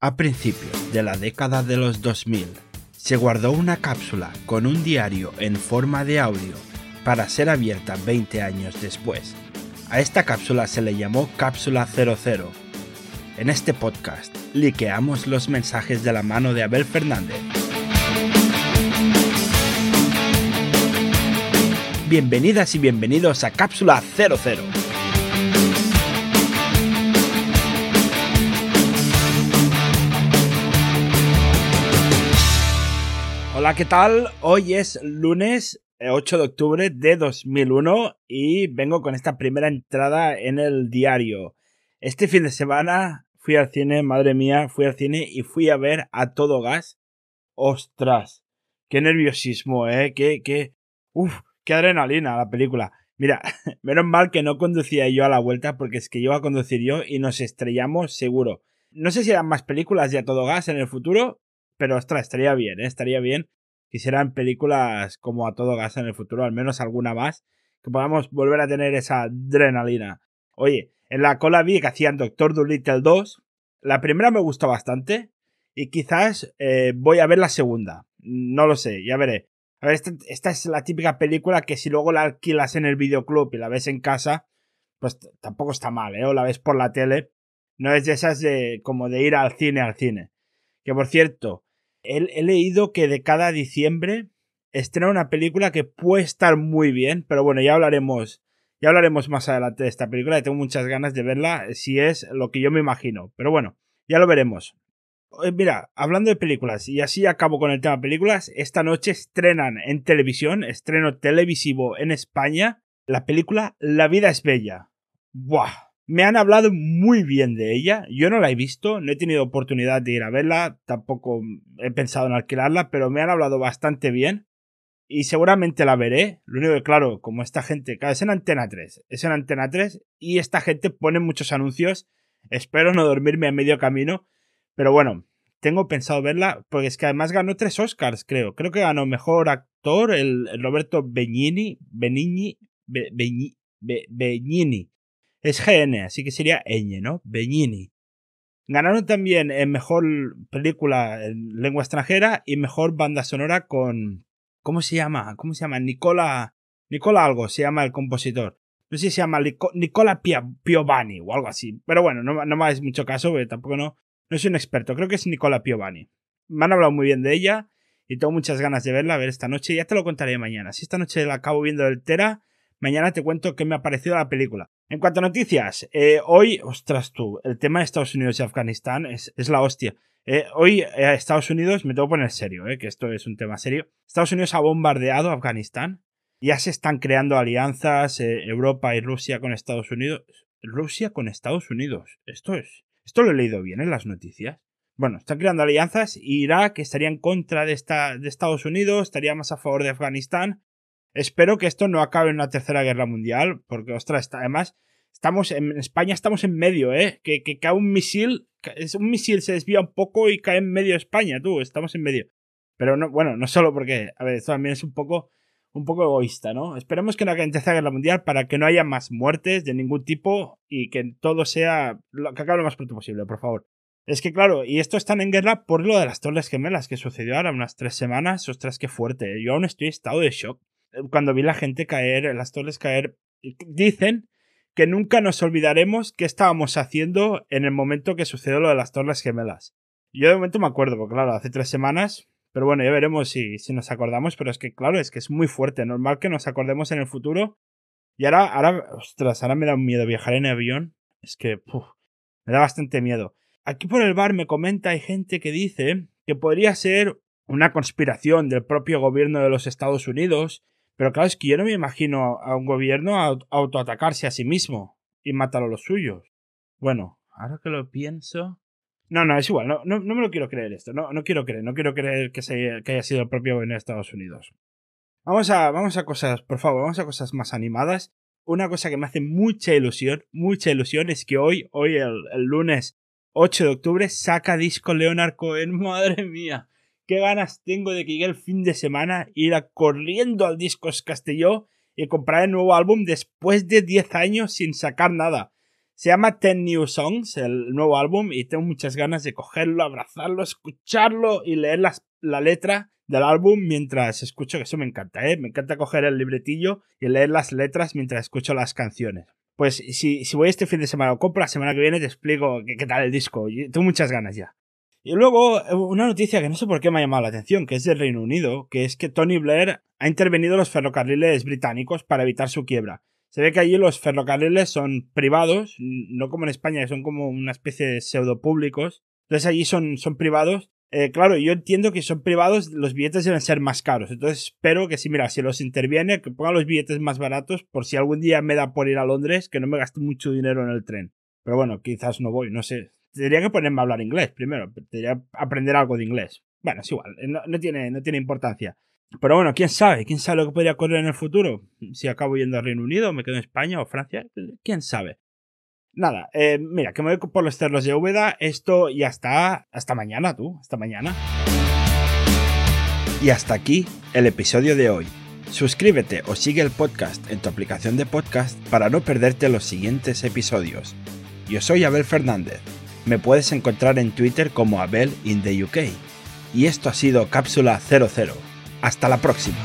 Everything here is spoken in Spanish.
A principios de la década de los 2000, se guardó una cápsula con un diario en forma de audio para ser abierta 20 años después. A esta cápsula se le llamó Cápsula 00. En este podcast, liqueamos los mensajes de la mano de Abel Fernández. Bienvenidas y bienvenidos a Cápsula 00. Hola, ¿qué tal? Hoy es lunes 8 eh, de octubre de 2001 y vengo con esta primera entrada en el diario. Este fin de semana fui al cine, madre mía, fui al cine y fui a ver a todo gas. ¡Ostras! ¡Qué nerviosismo, eh! ¡Qué, qué! ¡Uf! ¡Qué adrenalina la película! Mira, menos mal que no conducía yo a la vuelta porque es que iba a conducir yo y nos estrellamos seguro. No sé si eran más películas de a todo gas en el futuro, pero ostras, estaría bien, ¿eh? estaría bien. Quisieran películas como a todo gas en el futuro, al menos alguna más, que podamos volver a tener esa adrenalina. Oye, en la cola vi que hacían Doctor Dolittle 2. La primera me gustó bastante y quizás eh, voy a ver la segunda. No lo sé, ya veré. A ver, esta, esta, es la típica película que si luego la alquilas en el videoclub y la ves en casa, pues tampoco está mal, ¿eh? O la ves por la tele. No es de esas de como de ir al cine al cine. Que por cierto, he, leído que de cada diciembre estrena una película que puede estar muy bien, pero bueno, ya hablaremos, ya hablaremos más adelante de esta película. Tengo muchas ganas de verla, si es lo que yo me imagino. Pero bueno, ya lo veremos. Eh, mira, hablando de películas, y así acabo con el tema películas, esta noche estrenan en televisión, estreno televisivo en España, la película La vida es bella. ¡Buah! Me han hablado muy bien de ella. Yo no la he visto, no he tenido oportunidad de ir a verla, tampoco he pensado en alquilarla, pero me han hablado bastante bien. Y seguramente la veré. Lo único que, claro, como esta gente, es en Antena 3, es en Antena 3 y esta gente pone muchos anuncios. Espero no dormirme a medio camino. Pero bueno, tengo pensado verla porque es que además ganó tres Oscars, creo. Creo que ganó mejor actor el, Roberto Benigni, Benigni, Benigni es GN, así que sería Eñe, ¿no? Beñini. Ganaron también en mejor película en lengua extranjera y mejor banda sonora con. ¿Cómo se llama? ¿Cómo se llama? Nicola. Nicola algo se llama el compositor. No sé si se llama Nicola Piovani o algo así. Pero bueno, no, no me hagáis mucho caso, porque tampoco no. No soy un experto. Creo que es Nicola Piovani. Me han hablado muy bien de ella y tengo muchas ganas de verla, ver esta noche. Ya te lo contaré mañana. Si esta noche la acabo viendo del Tera, Mañana te cuento qué me ha parecido la película. En cuanto a noticias, eh, hoy, ostras tú, el tema de Estados Unidos y Afganistán es, la hostia. Eh, hoy eh, Estados Unidos, me tengo que poner serio, que esto es un tema serio. Estados Unidos ha bombardeado Afganistán. Ya se están creando alianzas Europa y Rusia con Estados Unidos. Rusia con Estados Unidos. Esto es. Esto lo he leído bien en las noticias. Bueno, están creando alianzas. Irak estaría en contra de, esta, de Estados Unidos, estaría más a favor de Afganistán. Espero que esto no acabe en una tercera guerra mundial, porque, ostras, además, estamos en España estamos en medio, ¿eh? Que, que cae un misil, un misil se desvía un poco y cae en medio de España, tú, estamos en medio. Pero no, bueno, no solo porque, a ver, esto también es un poco, un poco egoísta, ¿no? Esperemos que no haya tercera guerra mundial para que no haya más muertes de ningún tipo y que todo sea, lo, que acabe lo más pronto posible, por favor. Es que claro, y esto están en guerra por lo de las Torres Gemelas que sucedió ahora unas tres semanas. Ostras, qué fuerte. ¿eh? Yo aún estoy en estado de shock cuando vi la gente caer, las torres caer, dicen que nunca nos olvidaremos qué estábamos haciendo en el momento que sucedió lo de las torres gemelas. Yo de momento me acuerdo, porque claro, hace tres semanas, pero bueno, ya veremos si, si nos acordamos, pero es que claro, es que es muy fuerte, normal que nos acordemos en el futuro. Y ahora, ahora, ostras, ahora me da miedo viajar en avión. Es que, me da bastante miedo. Aquí por el bar me comenta, hay gente que dice que podría ser una conspiración del propio gobierno de los Estados Unidos pero claro, es que yo no me imagino a un gobierno autoatacarse a sí mismo y matar a los suyos. Bueno, ahora que lo pienso. No, no, es igual, no, no, me lo quiero creer esto, no, no quiero creer, no quiero creer que, se, que haya sido el propio gobierno de Estados Unidos. Vamos a, vamos a cosas, por favor, vamos a cosas más animadas. Una cosa que me hace mucha ilusión, mucha ilusión, es que hoy, hoy el, el lunes 8 de octubre, saca disco Leonard Cohen, madre mía qué ganas tengo de que llegue el fin de semana, ir corriendo al Discos Castelló y comprar el nuevo álbum después de 10 años sin sacar nada. Se llama Ten New Songs, el nuevo álbum, y tengo muchas ganas de cogerlo, abrazarlo, escucharlo y leer la letra del álbum mientras escucho, que eso me encanta, ¿eh? Me encanta coger el libretillo y leer las letras mientras escucho las canciones. Pues si, si voy este fin de semana o compro la semana que viene, te explico qué tal el disco. Tengo muchas ganas ya. Y luego, eh, una noticia que no sé por qué me ha llamado la atención, que es del Reino Unido, que es que Tony Blair ha intervenido en los ferrocarriles británicos para evitar su quiebra. Se ve que allí los ferrocarriles son privados, no como en España, que son como una especie de pseudo públicos. Entonces allí son, son privados eh, claro, yo entiendo que son privados, los billetes deben ser más caros. Entonces espero que si, mira, si los interviene, que pongan los billetes más baratos por si algún día me da por ir a Londres, que no me gaste mucho dinero en el tren. Pero bueno, quizás no voy, no sé. Tendría que ponerme a hablar inglés primero. Tendría aprender algo de inglés. Bueno, es igual, no, tiene, no tiene importancia. Pero bueno, quién sabe, quién sabe lo que podría ocurrir en el futuro. Si acabo yendo al Reino Unido, me quedo en España o Francia, quién sabe. Nada, eh, mira, que me voy por los cerros de Úbeda. Esto ya está. Hasta mañana, tú. Hasta mañana. Y hasta aquí el episodio de hoy. Suscríbete o sigue el podcast en tu aplicación de podcast para no perderte los siguientes episodios. Yo soy Abel Fernández. Me puedes encontrar en Twitter como Abel in the UK. Y esto ha sido Cápsula 00. Hasta la próxima.